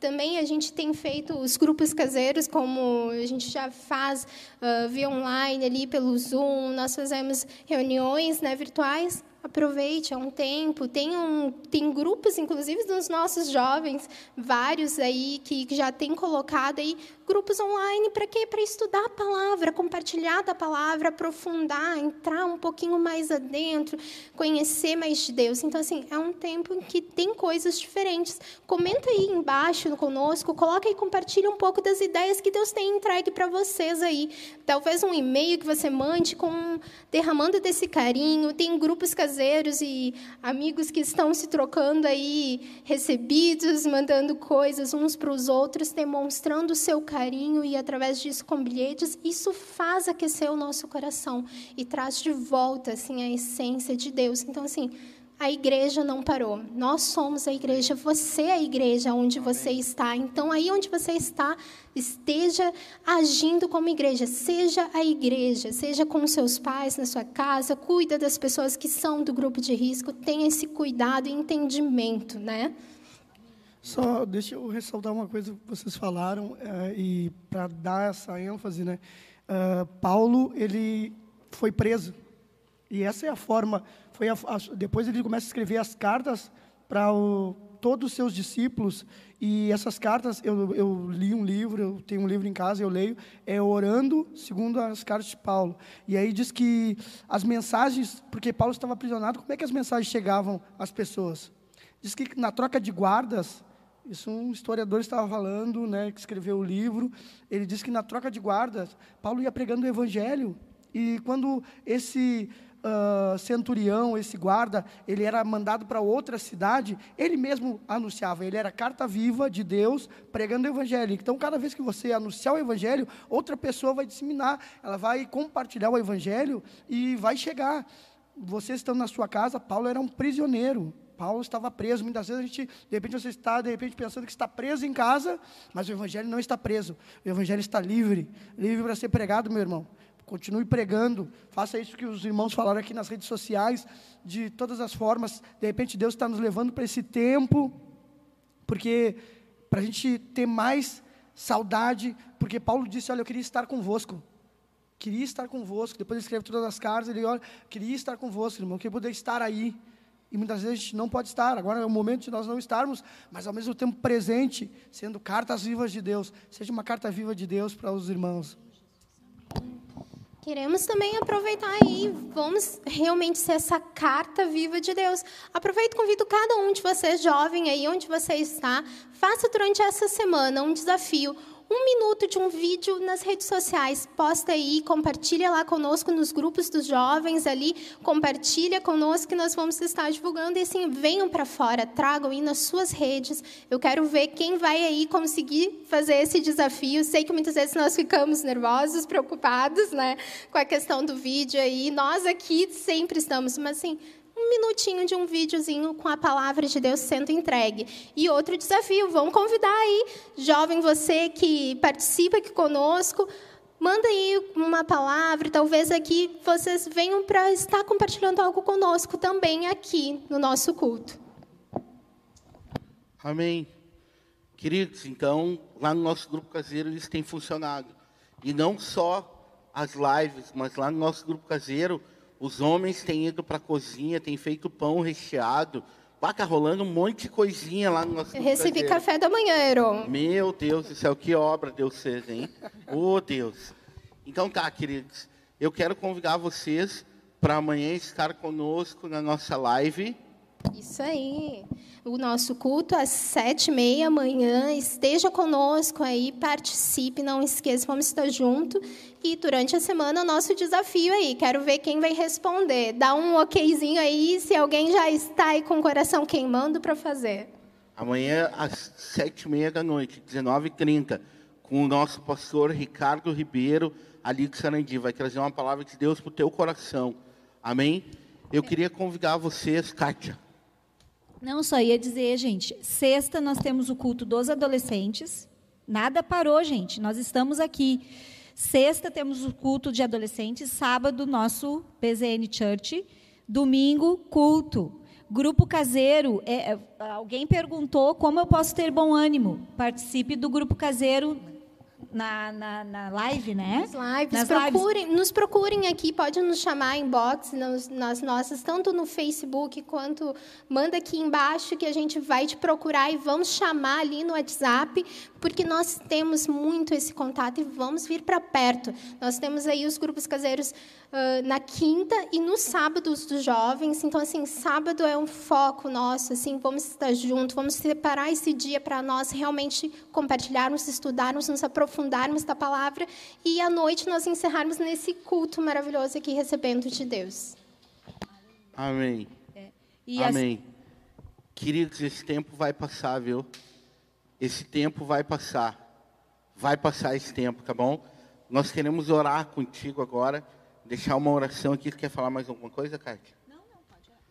Também a gente tem feito os grupos caseiros, como a gente já faz uh, via online ali pelo Zoom, nós fazemos reuniões né, virtuais. Aproveite, é um tempo. Tem, um, tem grupos, inclusive, dos nossos jovens, vários aí, que, que já têm colocado aí grupos online para quê? Para estudar a palavra, compartilhar da palavra, aprofundar, entrar um pouquinho mais adentro, conhecer mais de Deus. Então, assim, é um tempo em que tem coisas diferentes. Comenta aí embaixo conosco, coloca aí, compartilha um pouco das ideias que Deus tem entregue para vocês aí. Talvez um e-mail que você mande com derramando desse carinho. Tem grupos e amigos que estão se trocando aí recebidos, mandando coisas uns para os outros, demonstrando o seu carinho carinho e através disso com bilhetes, isso faz aquecer o nosso coração e traz de volta assim a essência de Deus. Então assim, a igreja não parou. Nós somos a igreja, você é a igreja onde Amém. você está. Então, aí onde você está, esteja agindo como igreja. Seja a igreja, seja com seus pais na sua casa, cuida das pessoas que são do grupo de risco, tenha esse cuidado e entendimento, né? Só deixa eu ressaltar uma coisa que vocês falaram é, e para dar essa ênfase, né? Uh, Paulo ele foi preso e essa é a forma. Foi a, a, depois ele começa a escrever as cartas para todos os seus discípulos e essas cartas eu, eu li um livro, eu tenho um livro em casa, eu leio é orando segundo as cartas de Paulo e aí diz que as mensagens, porque Paulo estava aprisionado, como é que as mensagens chegavam às pessoas? Diz que na troca de guardas isso um historiador estava falando, né, que escreveu o livro. Ele disse que na troca de guardas, Paulo ia pregando o evangelho. E quando esse uh, centurião, esse guarda, ele era mandado para outra cidade, ele mesmo anunciava. Ele era carta viva de Deus pregando o evangelho. Então, cada vez que você anunciar o evangelho, outra pessoa vai disseminar. Ela vai compartilhar o evangelho e vai chegar. Você estando na sua casa, Paulo era um prisioneiro. Paulo estava preso. Muitas vezes a gente, de repente, você está, de repente, pensando que está preso em casa, mas o Evangelho não está preso. O Evangelho está livre, livre para ser pregado, meu irmão. Continue pregando, faça isso que os irmãos falaram aqui nas redes sociais, de todas as formas. De repente, Deus está nos levando para esse tempo, porque para a gente ter mais saudade, porque Paulo disse: Olha, eu queria estar convosco. Queria estar convosco. Depois ele escreve todas as cartas, ele olha, queria estar convosco, irmão, queria poder estar aí. E muitas vezes a gente não pode estar. Agora é o momento de nós não estarmos, mas ao mesmo tempo presente, sendo cartas vivas de Deus. Seja uma carta viva de Deus para os irmãos. Queremos também aproveitar aí, vamos realmente ser essa carta viva de Deus. Aproveito e convido cada um de vocês, jovem aí, onde você está, faça durante essa semana um desafio um minuto de um vídeo nas redes sociais. Posta aí, compartilha lá conosco nos grupos dos jovens ali, compartilha conosco que nós vamos estar divulgando e assim, venham para fora, tragam aí nas suas redes. Eu quero ver quem vai aí conseguir fazer esse desafio. Sei que muitas vezes nós ficamos nervosos, preocupados, né, com a questão do vídeo aí. Nós aqui sempre estamos, mas assim, um minutinho de um videozinho com a palavra de Deus sendo entregue. E outro desafio, vamos convidar aí, jovem você que participa aqui conosco, manda aí uma palavra, talvez aqui vocês venham para estar compartilhando algo conosco também aqui no nosso culto. Amém. Queridos, então, lá no nosso grupo caseiro isso tem funcionado. E não só as lives, mas lá no nosso grupo caseiro, os homens têm ido para a cozinha, têm feito pão recheado. Vaca rolando um monte de coisinha lá no nosso Eu recebi caseiro. café da manhã, Heron. Meu Deus do céu, que obra Deus seja, hein? oh, Deus. Então tá, queridos. Eu quero convidar vocês para amanhã estar conosco na nossa live. Isso aí. O nosso culto às sete e meia amanhã. Esteja conosco aí, participe, não esqueça, vamos estar junto. E durante a semana o nosso desafio aí. Quero ver quem vai responder. Dá um okzinho aí se alguém já está aí com o coração queimando para fazer. Amanhã às sete e meia da noite, 19h30, com o nosso pastor Ricardo Ribeiro, ali de Sarandi. Vai trazer uma palavra de Deus para o teu coração. Amém? Eu queria convidar vocês, Kátia. Não, só ia dizer, gente, sexta nós temos o culto dos adolescentes. Nada parou, gente. Nós estamos aqui. Sexta temos o culto de adolescentes, sábado nosso PZN Church, domingo culto. Grupo caseiro, é, é, alguém perguntou como eu posso ter bom ânimo. Participe do grupo caseiro na, na, na live, né? Nas lives. Nas procurem, lives. Nos procurem aqui, pode nos chamar inbox nas, nas nossas, tanto no Facebook quanto manda aqui embaixo que a gente vai te procurar e vamos chamar ali no WhatsApp, porque nós temos muito esse contato e vamos vir para perto. Nós temos aí os grupos caseiros uh, na quinta e no sábado dos jovens. Então, assim, sábado é um foco nosso, assim, vamos estar juntos, vamos separar esse dia para nós realmente compartilharmos, estudarmos, nos aprofundarmos da palavra e à noite nós encerrarmos nesse culto maravilhoso aqui recebendo de Deus. Amém. É. Amém. As... Queridos, esse tempo vai passar, viu? Esse tempo vai passar. Vai passar esse tempo, tá bom? Nós queremos orar contigo agora. Deixar uma oração aqui. Quer falar mais alguma coisa, Kátia? Não, não, pode orar.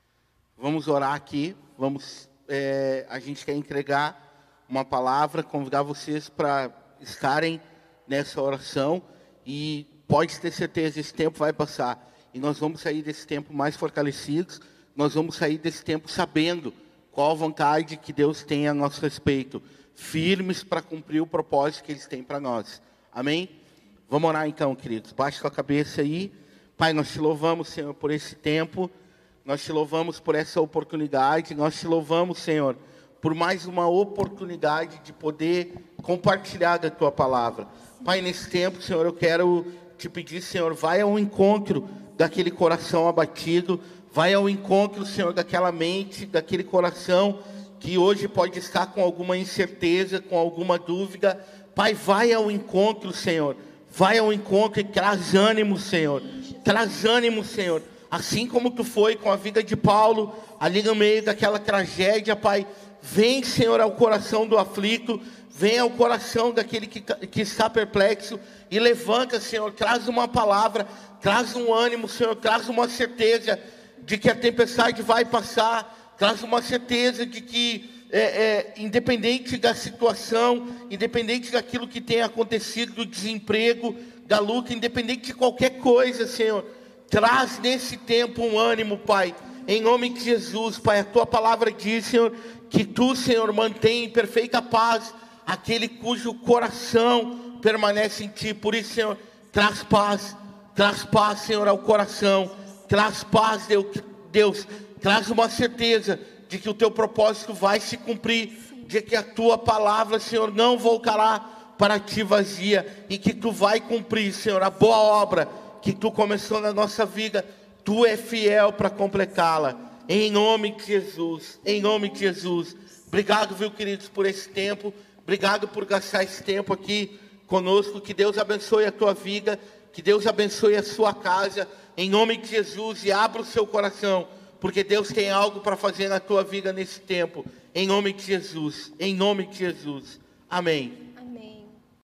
Vamos orar aqui. Vamos, é, a gente quer entregar uma palavra, convidar vocês para estarem nessa oração. E pode ter certeza, esse tempo vai passar. E nós vamos sair desse tempo mais fortalecidos. Nós vamos sair desse tempo sabendo qual vontade que Deus tem a nosso respeito firmes para cumprir o propósito que eles têm para nós. Amém? Vamos orar então, queridos. Baixe sua cabeça aí. Pai, nós te louvamos, Senhor, por esse tempo. Nós te louvamos por essa oportunidade. Nós te louvamos, Senhor, por mais uma oportunidade de poder compartilhar da tua palavra. Pai, nesse tempo, Senhor, eu quero te pedir, Senhor, vai ao encontro daquele coração abatido, vai ao encontro, Senhor, daquela mente, daquele coração que hoje pode estar com alguma incerteza, com alguma dúvida, Pai, vai ao encontro, Senhor. Vai ao encontro e traz ânimo, Senhor. Traz ânimo, Senhor. Assim como tu foi com a vida de Paulo, ali no meio daquela tragédia, Pai. Vem, Senhor, ao coração do aflito. Vem ao coração daquele que, que está perplexo. E levanta, Senhor. Traz uma palavra. Traz um ânimo, Senhor. Traz uma certeza de que a tempestade vai passar traz uma certeza de que, é, é, independente da situação, independente daquilo que tenha acontecido, do desemprego, da luta, independente de qualquer coisa, Senhor, traz nesse tempo um ânimo, Pai, em nome de Jesus, Pai. A tua palavra diz, Senhor, que tu, Senhor, mantém em perfeita paz aquele cujo coração permanece em ti. Por isso, Senhor, traz paz, traz paz, Senhor, ao coração, traz paz, Deus, Deus traz uma certeza de que o teu propósito vai se cumprir, de que a tua palavra, Senhor, não voltará para ti vazia e que tu vai cumprir, Senhor, a boa obra que tu começou na nossa vida, tu é fiel para completá-la. Em nome de Jesus, em nome de Jesus. Obrigado, viu, queridos, por esse tempo. Obrigado por gastar esse tempo aqui conosco. Que Deus abençoe a tua vida, que Deus abençoe a sua casa. Em nome de Jesus e abra o seu coração porque Deus tem algo para fazer na tua vida nesse tempo. Em nome de Jesus. Em nome de Jesus. Amém.